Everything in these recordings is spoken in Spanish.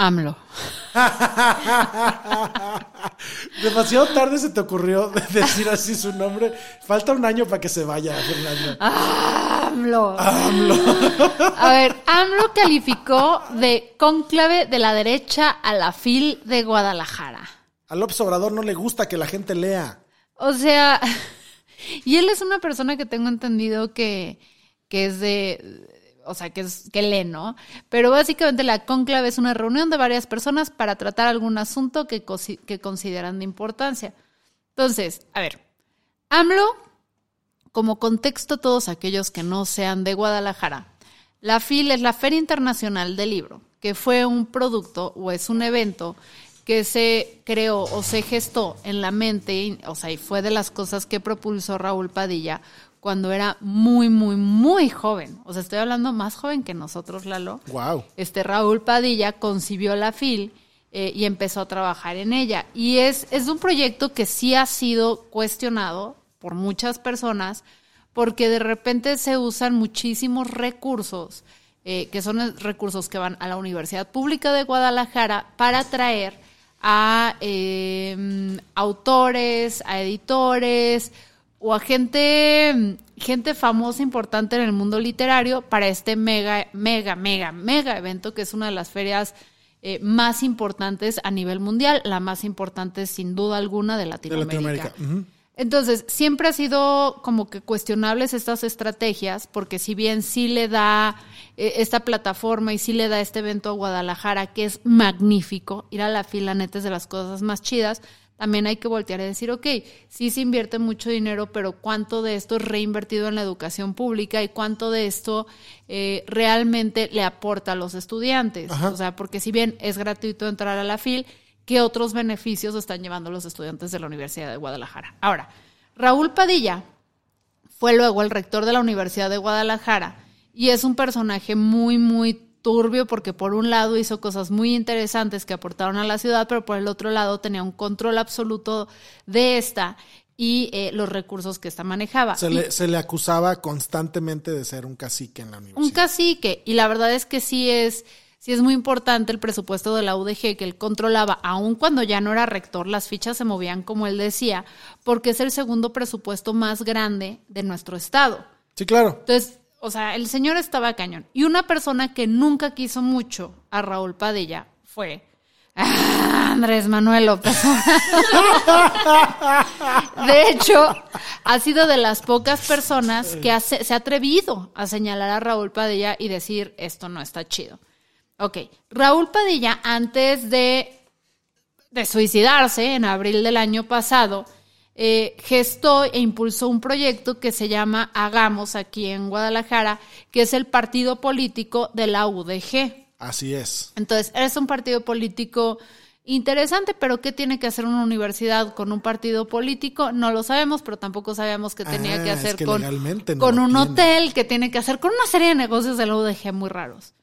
AMLO. Demasiado tarde se te ocurrió decir así su nombre. Falta un año para que se vaya, Fernando. AMLO. AMLO. A ver, AMLO calificó de cónclave de la derecha a la FIL de Guadalajara. A López Obrador no le gusta que la gente lea. O sea, y él es una persona que tengo entendido que, que es de, o sea, que, es, que lee, ¿no? Pero básicamente la cónclave es una reunión de varias personas para tratar algún asunto que, que consideran de importancia. Entonces, a ver, AMLO, como contexto todos aquellos que no sean de Guadalajara, la FIL es la Feria Internacional del Libro, que fue un producto o es un evento que se creó o se gestó en la mente, o sea, y fue de las cosas que propulsó Raúl Padilla cuando era muy, muy, muy joven. O sea, estoy hablando más joven que nosotros, Lalo. Wow. Este Raúl Padilla concibió la FIL eh, y empezó a trabajar en ella. Y es, es un proyecto que sí ha sido cuestionado por muchas personas porque de repente se usan muchísimos recursos, eh, que son recursos que van a la Universidad Pública de Guadalajara para traer a eh, autores, a editores o a gente, gente famosa, importante en el mundo literario para este mega, mega, mega, mega evento que es una de las ferias eh, más importantes a nivel mundial, la más importante sin duda alguna de Latinoamérica. De Latinoamérica. Entonces, siempre ha sido como que cuestionables estas estrategias, porque si bien sí le da eh, esta plataforma y sí le da este evento a Guadalajara, que es magnífico, ir a la fila neta es de las cosas más chidas, también hay que voltear y decir, ok, sí se invierte mucho dinero, pero ¿cuánto de esto es reinvertido en la educación pública y cuánto de esto eh, realmente le aporta a los estudiantes? O sea, porque si bien es gratuito entrar a la FIL, ¿qué otros beneficios están llevando los estudiantes de la Universidad de Guadalajara? Ahora, Raúl Padilla fue luego el rector de la Universidad de Guadalajara y es un personaje muy, muy turbio porque por un lado hizo cosas muy interesantes que aportaron a la ciudad, pero por el otro lado tenía un control absoluto de esta y eh, los recursos que esta manejaba. Se, le, se le acusaba constantemente de ser un cacique en la universidad. Un cacique, y la verdad es que sí es sí es muy importante el presupuesto de la UDG que él controlaba, aun cuando ya no era rector, las fichas se movían como él decía, porque es el segundo presupuesto más grande de nuestro estado. Sí, claro. Entonces, o sea, el señor estaba cañón. Y una persona que nunca quiso mucho a Raúl Padilla fue Andrés Manuel López. de hecho, ha sido de las pocas personas que se ha atrevido a señalar a Raúl Padilla y decir esto no está chido. Ok, Raúl Padilla, antes de, de suicidarse en abril del año pasado, eh, gestó e impulsó un proyecto que se llama Hagamos aquí en Guadalajara, que es el partido político de la UDG. Así es. Entonces, es un partido político interesante, pero ¿qué tiene que hacer una universidad con un partido político? No lo sabemos, pero tampoco sabemos qué tenía que ah, hacer con, con un hotel, qué tiene que hacer con una serie de negocios de la UDG muy raros.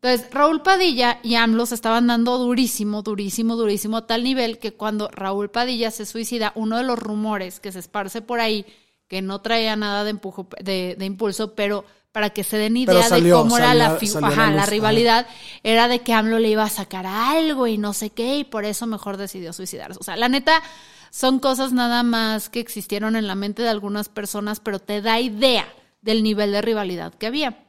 Entonces, Raúl Padilla y AMLO se estaban dando durísimo, durísimo, durísimo, a tal nivel que cuando Raúl Padilla se suicida, uno de los rumores que se esparce por ahí, que no traía nada de, empujo, de, impulso, pero para que se den idea de cómo era la, la, rivalidad, era de que AMLO le iba a sacar algo y no sé qué, y por eso mejor decidió suicidarse. O sea, la neta, son cosas nada más que existieron en la mente de algunas personas, pero te da idea del nivel de rivalidad que había.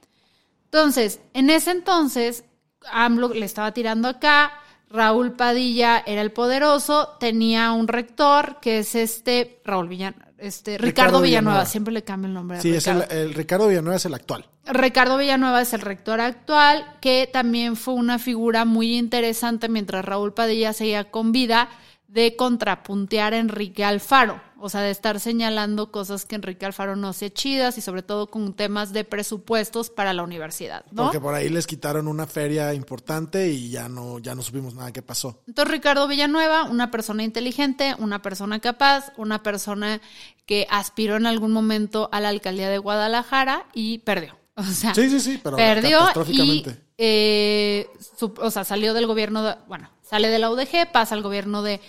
Entonces, en ese entonces, AMLO le estaba tirando acá, Raúl Padilla era el poderoso, tenía un rector que es este, Raúl Villanueva, este, Ricardo, Villanueva. siempre le cambio el nombre. Sí, Es el, Ricardo Villanueva es el actual. Ricardo Villanueva es el rector actual, que también fue una figura muy interesante mientras Raúl Padilla seguía con vida de contrapuntear a Enrique Alfaro. O sea, de estar señalando cosas que Enrique Alfaro no hacía chidas y sobre todo con temas de presupuestos para la universidad, ¿no? Porque por ahí les quitaron una feria importante y ya no, ya no supimos nada qué pasó. Entonces Ricardo Villanueva, una persona inteligente, una persona capaz, una persona que aspiró en algún momento a la alcaldía de Guadalajara y perdió. O sea, Sí, sí, sí, pero perdió y eh, su- o sea, salió del gobierno, de- bueno, sale de la UDG, pasa al gobierno de,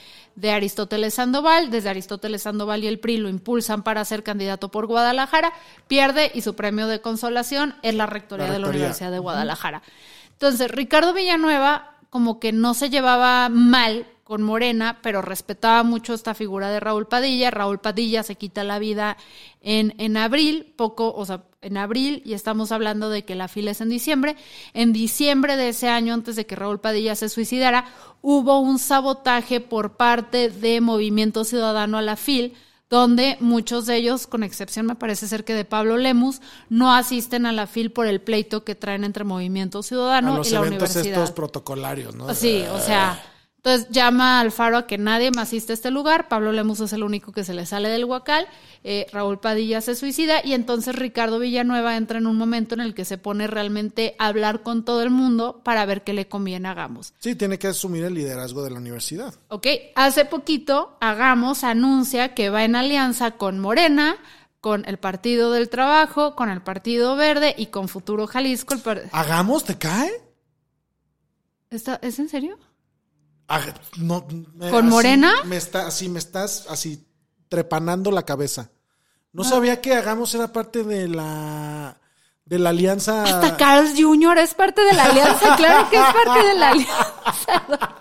de Aristóteles Sandoval, desde Aristóteles Sandoval y el PRI lo impulsan para ser candidato por Guadalajara, pierde y su premio de consolación es la rectoría, La de la rectoría. Universidad de Guadalajara. Entonces, Ricardo Villanueva como que no se llevaba mal con Morena, pero respetaba mucho esta figura de Raúl Padilla. Raúl Padilla se quita la vida en, en abril, poco, o sea, en abril, y estamos hablando de que la fila es en diciembre. En diciembre de ese año, antes de que Raúl Padilla se suicidara, hubo un sabotaje por parte de Movimiento Ciudadano a la FIL, donde muchos de ellos, con excepción me parece ser que de Pablo Lemus, no asisten a la FIL por el pleito que traen entre Movimiento A Ciudadano los y la eventos universidad. estos protocolarios, ¿no? Sí, o sea, entonces llama Alfaro a que nadie más asiste a este lugar. Pablo Lemus es el único que se le sale del huacal. eh, Raúl Padilla se suicida y entonces Ricardo Villanueva entra en un momento en el que se pone realmente a hablar con todo el mundo para ver qué le conviene a Hagamos. Sí, tiene que asumir el liderazgo de la universidad. Ok, hace poquito Hagamos anuncia que va en alianza con Morena, con el Partido del Trabajo, con el Partido Verde y con Futuro Jalisco. el par- ¿Hagamos? ¿Te cae? ¿Está- ¿Es en serio? No, me- ¿Con así Morena? Me está, así me estás así trepanando la cabeza. No sabía que Hagamos era parte de la de la alianza. Hasta Carl Jr. es parte de la alianza, claro que es parte de la alianza.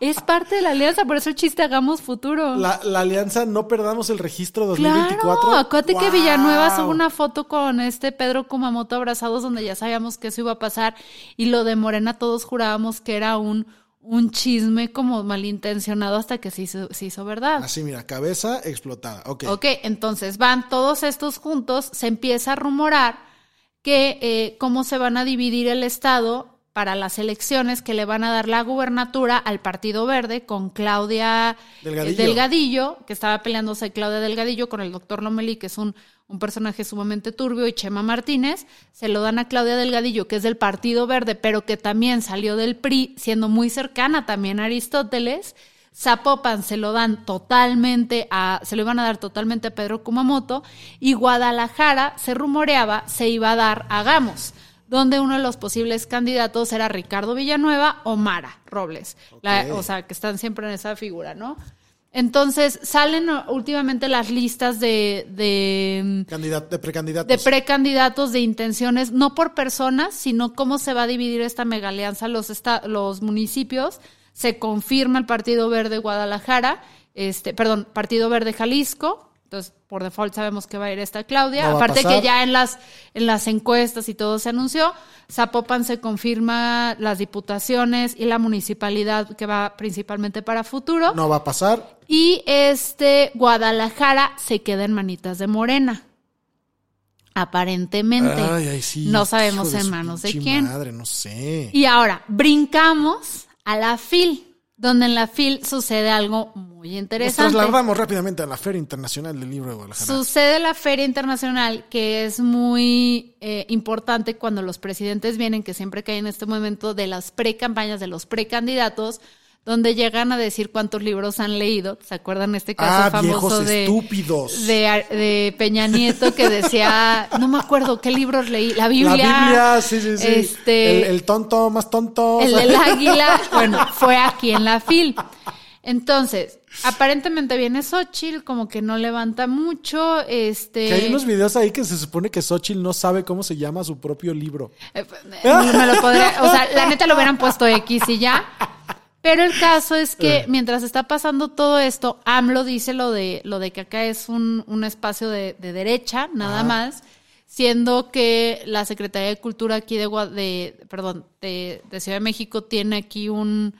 Es parte de la alianza, por eso el chiste hagamos futuro. La, la alianza No Perdamos el Registro 2024. Claro, acuérdate que. Villanueva subió una foto con este Pedro Kumamoto abrazados donde ya sabíamos que eso iba a pasar y lo de Morena todos jurábamos que era un, un chisme como malintencionado hasta que se hizo, se hizo verdad. Así, mira, cabeza explotada. Ok. Ok, entonces van todos estos juntos, se empieza a rumorar que eh, cómo se van a dividir el Estado para las elecciones que le van a dar la gubernatura al Partido Verde con Claudia eh, Delgadillo. Delgadillo, que estaba peleándose Claudia Delgadillo con el doctor Lomelí, que es un, un personaje sumamente turbio, y Chema Martínez, se lo dan a Claudia Delgadillo, que es del Partido Verde, pero que también salió del PRI, siendo muy cercana también a Aristóteles. Zapopan se lo dan totalmente a, se lo iban a dar totalmente a Pedro Kumamoto y Guadalajara se rumoreaba se iba a dar a Gamos, donde uno de los posibles candidatos era Ricardo Villanueva o Mara Robles, La- o sea, que están siempre en esa figura, ¿no? Entonces salen uh, últimamente las listas de, de Candidat- de precandidatos. de precandidatos de intenciones, no por personas, sino cómo se va a dividir esta mega alianza los, esta- los municipios. Se confirma el Partido Verde Guadalajara, este, perdón, Partido Verde Jalisco. Por default sabemos que va a ir esta Claudia. No Aparte que ya en las, en las encuestas y todo se anunció. Zapopan se confirma las diputaciones y la municipalidad que va principalmente para futuro. No va a pasar. Y este Guadalajara se queda en manitas de Morena. Aparentemente. Ay, ay, sí. No sabemos en manos de quién. Madre, no sé. Y ahora, brincamos a la FIL, donde en la FIL sucede algo muy Nos interesante. trasladamos rápidamente a la Feria Internacional del Libro de Guadalajara. Sucede la Feria Internacional, que es muy eh, importante cuando los presidentes vienen, que siempre caen en este momento de las pre-campañas, de los precandidatos, donde llegan a decir cuántos libros han leído. ¿Se acuerdan este caso Ah, famoso viejos de, estúpidos. de, de Peña Nieto que decía, no me acuerdo qué libros leí, la Biblia. La Biblia, sí, sí, sí. Este, el, el tonto más tonto. el del águila, bueno, fue aquí en la FIL. Entonces, aparentemente viene Xochitl, como que no levanta mucho, este... Que hay unos videos ahí que se supone que Xochitl no sabe cómo se llama su propio libro. Eh, eh, me lo podría, o sea, la neta lo hubieran puesto X y ya. Pero el caso es que mientras está pasando todo esto, AMLO dice lo de, lo de que acá es un, un espacio de, de derecha, nada más, siendo que la Secretaría de Cultura aquí de, de perdón, de, de Ciudad de México tiene aquí un,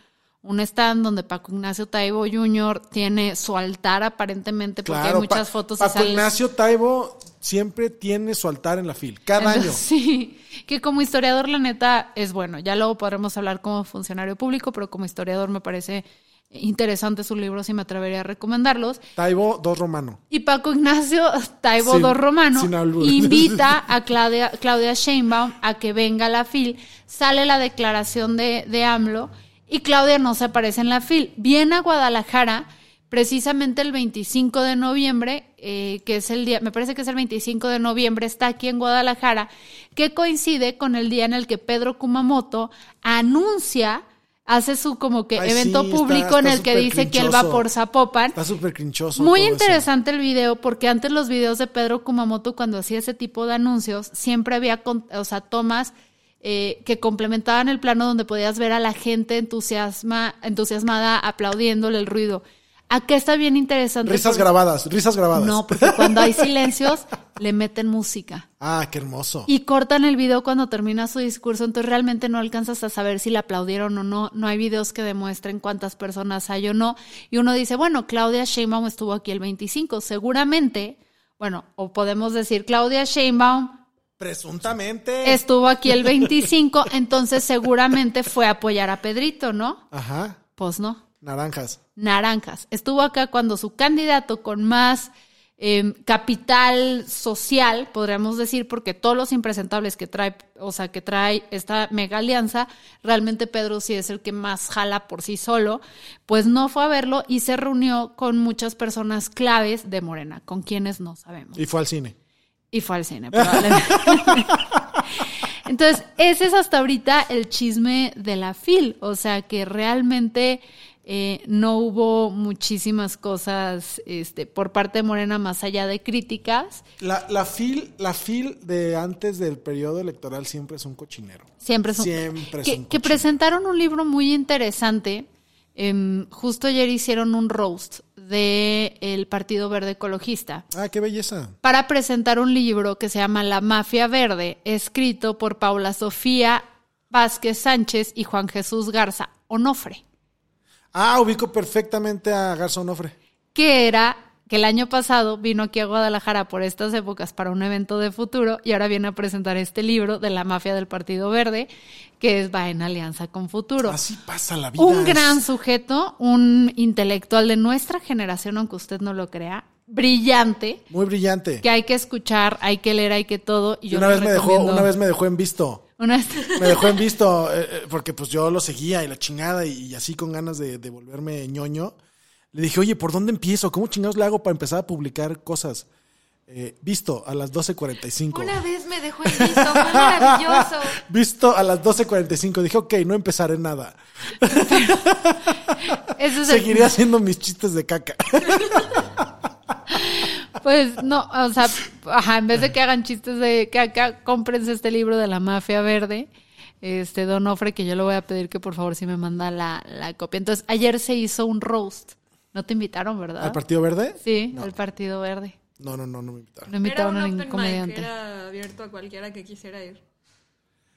un stand donde Paco Ignacio Taibo Jr. tiene su altar aparentemente, porque hay muchas Pa- fotos Paco Ignacio Taibo siempre tiene su altar en la FIL, cada año. Sí, que como historiador, la neta, es bueno. Ya luego podremos hablar como funcionario público, pero como historiador me parece Interesante su libro, si me atrevería a recomendarlos. Taibo, dos romano. Y Paco Ignacio Taibo Sin- dos Romano invita a Claudia, Claudia Sheinbaum a que venga a la FIL. Sale la declaración de, de AMLO y Claudia no se aparece en la FIL. Viene a Guadalajara precisamente el 25 de noviembre, eh, que es el día, me parece que es el 25 de noviembre, está aquí en Guadalajara, que coincide con el día en el que Pedro Kumamoto anuncia, hace su como que Ay, evento sí, está- público en el que dice que él va por Zapopan. Está súper crinchoso. Muy eso. interesante el video porque antes los videos de Pedro Kumamoto cuando hacía ese tipo de anuncios siempre había con- o sea, tomas eh, que complementaban el plano donde podías ver a la gente entusiasma, entusiasmada aplaudiéndole el ruido. Acá está bien interesante. Risas porque- grabadas, risas grabadas. No, porque cuando hay silencios le meten música. Ah, qué hermoso. Y cortan el video cuando termina su discurso, entonces realmente no alcanzas a saber si le aplaudieron o no. No hay videos que demuestren cuántas personas hay o no. Y uno dice, bueno, Claudia Sheinbaum estuvo aquí el 25. Seguramente, bueno, o podemos decir, Claudia Sheinbaum Presuntamente. estuvo aquí el 25, entonces seguramente fue a apoyar a Pedrito, ¿no? Ajá. Pues no. Naranjas. Naranjas. Estuvo acá cuando su candidato con más eh, capital social, podríamos decir, porque todos los impresentables que trae, o sea, que trae esta mega alianza, realmente Pedro sí es el que más jala por sí solo, pues no fue a verlo y se reunió con muchas personas claves de Morena, con quienes no sabemos. Y fue al cine. Y fue al cine, probablemente. Entonces, ese es hasta ahorita el chisme de la FIL. O sea, que realmente eh, no hubo muchísimas cosas este, por parte de Morena más allá de críticas. La, la fil, la fil de antes del periodo electoral siempre es un cochinero. Siempre es un- Siempre es que, un que cochinero. presentaron un libro muy interesante. Em, justo ayer hicieron un roast de el Partido Verde Ecologista. Ah, qué belleza. para presentar un libro que se llama La Mafia Verde, escrito por Paula Sofía Vázquez Sánchez y Juan Jesús Garza Onofre, Ah, ubico perfectamente a Garza Onofre. que era que el año pasado vino aquí a Guadalajara por estas épocas para un evento de futuro y ahora viene a presentar este libro de la mafia del Partido Verde, que es, va en alianza con Futuro. Así pasa la vida. Un gran sujeto, un intelectual de nuestra generación, aunque usted no lo crea, brillante, Muy brillante. que hay que escuchar, hay que leer, hay que todo. Y yo una vez me dejó, una vez me dejó en visto. Una vez- Me dejó en visto, eh, eh, porque pues yo lo seguía y la chingada y, y así con ganas de, de volverme ñoño. Le dije, oye, ¿por dónde empiezo? ¿Cómo chingados le hago para empezar a publicar cosas? Eh, visto a las 12.45. Una vez me dejó en visto, fue maravilloso. Visto a las 12.45. Dije, ok, no empezaré nada. Ese es el- Seguiré haciendo mis chistes de caca. Pues no, o sea, ajá, en vez de que hagan chistes de que acá cómprense este libro de la mafia verde, este Don Ofre, que yo le voy a pedir que por favor sí me manda la, la copia. Entonces, ayer se hizo un roast. No te invitaron, ¿verdad? ¿Al Partido Verde? Sí, al Partido Verde. No, no, no, no me invitaron. No Era invitaron un a ningún mic, comediante. era abierto a cualquiera que quisiera ir.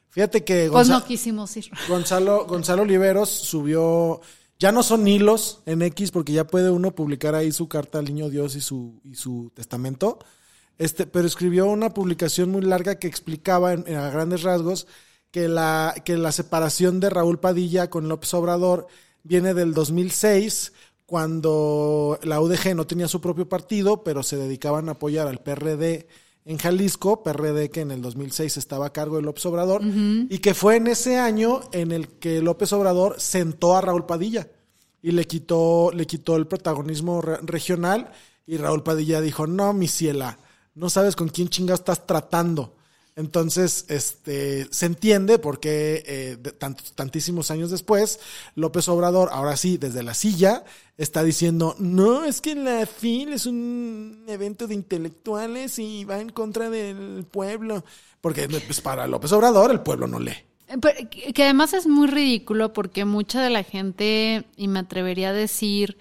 Fíjate que Pues Gonza- no quisimos ir. Gonzalo, Gonzalo Oliveros subió, ya no son hilos en X porque ya puede uno publicar ahí su carta al niño Dios y su, y su testamento, este, pero escribió una publicación muy larga que explicaba en- a grandes rasgos que la, que la separación de Raúl Padilla con López Obrador viene del 2006 cuando la UDG no tenía su propio partido, pero se dedicaban a apoyar al PRD en Jalisco, PRD que en el 2006 estaba a cargo de López Obrador, y que fue en ese año en el que López Obrador sentó a Raúl Padilla y le quitó, le quitó el protagonismo re- regional y Raúl Padilla dijo, no, mi ciela, no sabes con quién chingados estás tratando. Entonces, este, se entiende porque eh, de tant- tantísimos años después, López Obrador, ahora sí, desde la silla, está diciendo, no, es que la FIL es un evento de intelectuales y va en contra del pueblo. Porque pues, para López Obrador el pueblo no lee. Eh, que que además es muy ridículo porque mucha de la gente, y me atrevería a decir,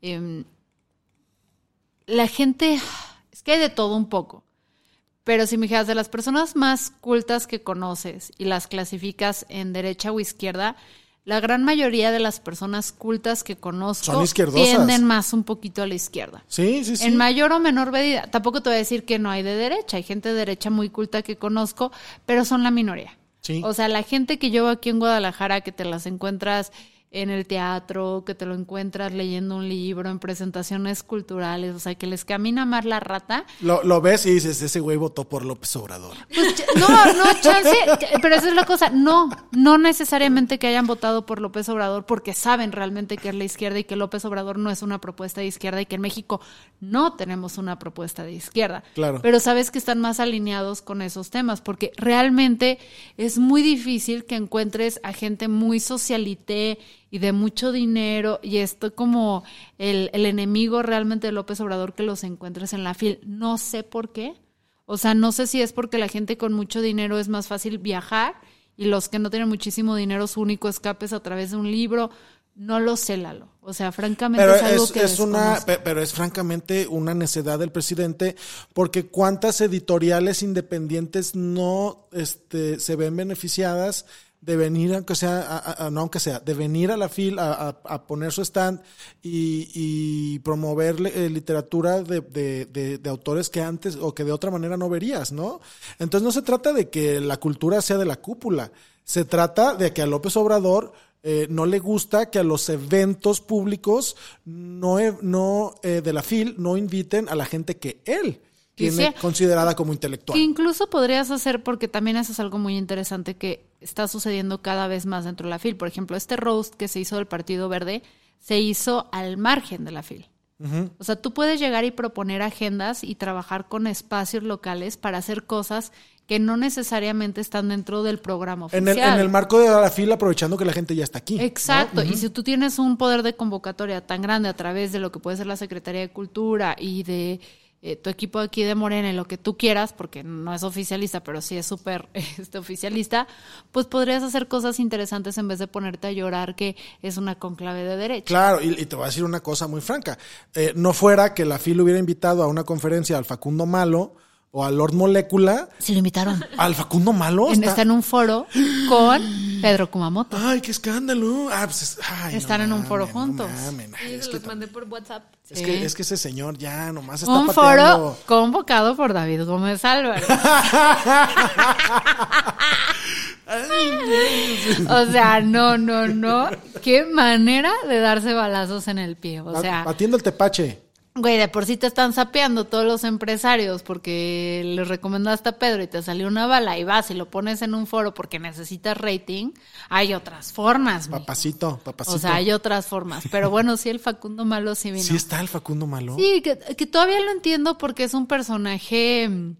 em, la gente, es que hay de todo un poco. Pero si me dijeras de las personas más cultas que conoces y las clasificas en derecha o izquierda, la gran mayoría de las personas cultas que conozco tienden más un poquito a la izquierda. Sí, sí, sí. En mayor o menor medida. Tampoco te voy a decir que no hay de derecha. Hay gente de derecha muy culta que conozco, pero son la minoría. Sí. O sea, la gente que yo aquí en Guadalajara, que te las encuentras en el teatro, que te lo encuentras leyendo un libro, en presentaciones culturales, o sea, que les camina más la rata. Lo, lo ves y dices, ese güey votó por López Obrador. Pues, no, no, chance, pero esa es la cosa, no, no necesariamente que hayan votado por López Obrador porque saben realmente que es la izquierda y que López Obrador no es una propuesta de izquierda y que en México no tenemos una propuesta de izquierda. Claro. Pero sabes que están más alineados con esos temas porque realmente es muy difícil que encuentres a gente muy socialité y de mucho dinero y esto como el, el enemigo realmente de López Obrador que los encuentres en la fil. No sé por qué. O sea, no sé si es porque la gente con mucho dinero es más fácil viajar y los que no tienen muchísimo dinero su único escape es a través de un libro. No lo sé, Lalo. O sea, francamente Pero es algo es, que es una, pero es francamente una necedad del presidente, porque cuántas editoriales independientes no este, se ven beneficiadas de venir, aunque sea, a- no aunque sea, de venir a la FIL a, a- poner su stand y, y promover eh, literatura de, de- de- autores que antes o que de otra manera no verías, ¿no? Entonces no se trata de que la cultura sea de la cúpula, se trata de que a López Obrador eh, no le gusta que a los eventos públicos no, e- no eh, de la FIL no inviten a la gente que él tiene considerada como intelectual. Que incluso podrías hacer, porque también eso es algo muy interesante que está sucediendo cada vez más dentro de la FIL. Por ejemplo, este roast que se hizo del Partido Verde se hizo al margen de la FIL. O sea, tú puedes llegar y proponer agendas y trabajar con espacios locales para hacer cosas que no necesariamente están dentro del programa En oficial. el, en el marco de la FIL, aprovechando que la gente ya está aquí. ¿no? Exacto, y si tú tienes un poder de convocatoria tan grande a través de lo que puede ser la Secretaría de Cultura y de eh, tu equipo aquí de Morena lo que tú quieras, porque no es oficialista, pero sí es súper este, oficialista, pues podrías hacer cosas interesantes en vez de ponerte a llorar que es una conclave de derecha. Claro, y, y te voy a decir una cosa muy franca. Eh, no fuera que la FIL hubiera invitado a una conferencia al Facundo Malo o al Lord Molécula. Se lo invitaron. ¿Al Facundo Malo? En- Está en un foro con Pedro Kumamoto. Ay, qué escándalo. Ah, pues es- ay, no Están en un foro no juntos. mamen. Ay, es se que los mandé por WhatsApp. Es, Sí. que, es que ese señor ya nomás está Un pateando. foro convocado por David Gómez Álvarez. o sea, no, no, no. Qué manera de darse balazos en el pie. O sea, Batiendo el tepache. Güey, de por sí te están sapeando todos los empresarios porque les recomendaste a Pedro y te salió una bala y vas y lo pones en un foro porque necesitas rating. Hay otras formas, mijo. Papacito, papacito. O sea, hay otras formas. Pero bueno, sí, el Facundo Malo sí vino. ¿Sí está el Facundo Malo? Sí, que, que todavía lo entiendo porque es un personaje, mm,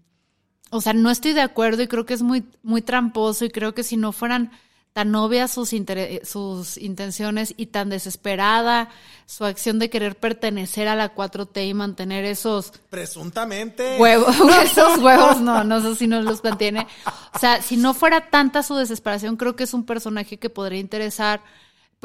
o sea, no estoy de acuerdo y creo que es muy, muy tramposo y creo que si no fueran tan obvias sus, intere- sus intenciones y tan desesperada su acción de querer pertenecer a la 4T y mantener esos Presuntamente. huevos, esos huevos, no, no sé si nos los mantiene. O sea, si no fuera tanta su desesperación, creo que es un personaje que podría interesar,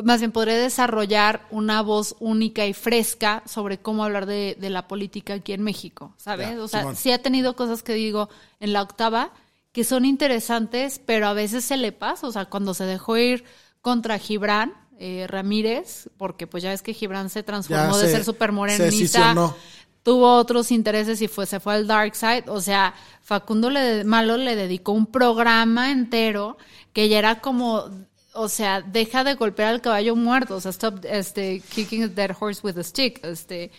más bien podría desarrollar una voz única y fresca sobre cómo hablar de, de la política aquí en México, ¿sabes? O sea, sí ha tenido cosas que digo en la octava que son interesantes, pero a veces se le pasa, o sea, cuando se dejó ir contra Gibran. eh, Ramírez, porque pues ya ves que Gibran se transformó de se- ser súper se morenista escisionó. tuvo otros intereses y fue, se fue al dark side. O sea, Facundo le, Malo le dedicó un programa entero que ya era como, o sea, deja de golpear al caballo muerto, o sea, stop este, kicking a dead horse with a stick. Este.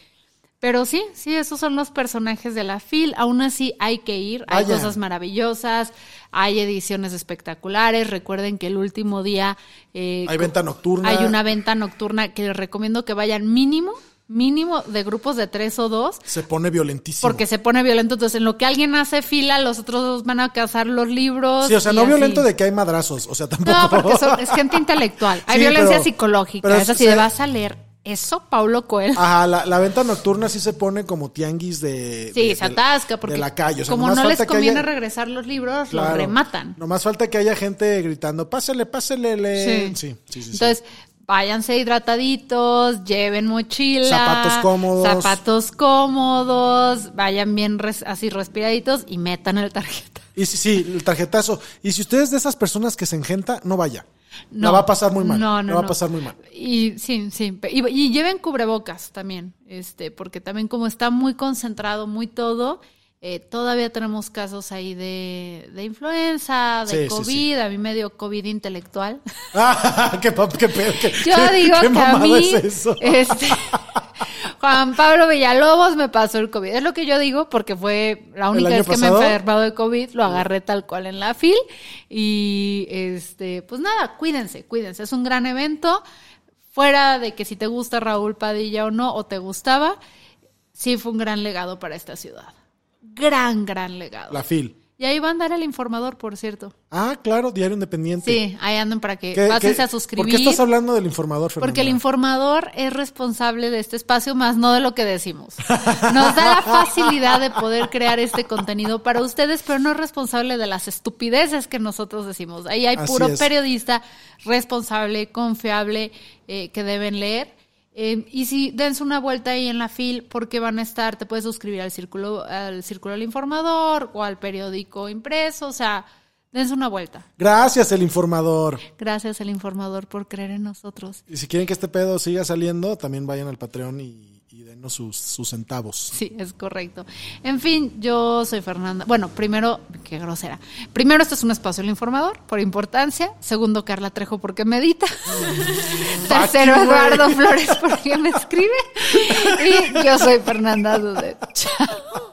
Pero sí, sí, esos son los personajes de la FIL. Aún así hay que ir, hay cosas maravillosas, hay ediciones espectaculares. Recuerden que el último día... eh, Hay venta nocturna. Hay una venta nocturna que les recomiendo que vayan mínimo, mínimo de grupos de tres o dos, Se pone violentísimo. porque se pone violento. Entonces, en lo que alguien hace fila, los otros dos van a cazar los libros. Sí, o sea, no así. violento de que hay madrazos. O sea, tampoco. No, porque son- es gente intelectual. Hay Sí, violencia pero- psicológica. pero es así, se- de vas a leer eso, Paulo Coelho. Ajá, la, la venta nocturna sí se pone como tianguis de. Sí, de- se atasca porque de la calle. O sea, como no les conviene haya- regresar los libros, Claro. los rematan. Nomás falta que haya gente gritando, pásele, pásele. le-". Sí, sí, sí. sí. Entonces, váyanse hidrataditos, lleven mochila. Zapatos cómodos. Zapatos cómodos, vayan bien res- así respiraditos y metan el tarjeta. Y sí, sí, el tarjetazo. Y si usted es de esas personas que se engenta, no vaya. No, la va a pasar muy mal. No, no, la va no. a pasar muy mal. Y sí, sí. Y, y lleven cubrebocas también, este, porque también como está muy concentrado, muy todo, Eh, todavía tenemos casos ahí de, de influenza, Sí, de sí, COVID, sí. a mí me dio COVID intelectual. Ah, qué, qué qué- Yo digo qué que a mí, es eso? este, Juan Pablo Villalobos me pasó el COVID. Es lo que yo digo porque fue la única vez que pasado? me he enfermado de COVID, lo agarré tal cual en la FIL. Y este, pues nada, cuídense, cuídense. Es un gran evento. Fuera de que si te gusta Raúl Padilla o no, o te gustaba, sí fue un gran legado para esta ciudad. Gran, gran legado. La FIL. Y ahí va a andar el informador, por cierto. Ah, claro, Diario Independiente. Sí, ahí andan para que ¿Qué- a suscribir. ¿Por qué estás hablando del informador, Fernanda? Porque el informador es responsable de este espacio, más no de lo que decimos. Nos da la facilidad de poder crear este contenido para ustedes, pero no es responsable de las estupideces que nosotros decimos. Ahí hay Así puro es. periodista responsable, confiable, eh, que deben leer. Eh, y si dense una vuelta ahí en la FIL, porque van a estar, te puedes suscribir al círculo, al círculo del informador o al periódico impreso, o sea, dense una vuelta. Gracias, el informador. Gracias el informador por creer en nosotros. Y si quieren que este pedo siga saliendo, también vayan al Patreon y, y denos sus, sus centavos. Sí, es correcto. En fin, yo soy Fernanda. Bueno, primero, qué grosera. Primero, este es un espacio del informador, por importancia. Segundo, Carla Trejo, porque medita. Tercero. Eduardo Flores, porque me escribe. Y yo soy Fernanda Dudet. Chao.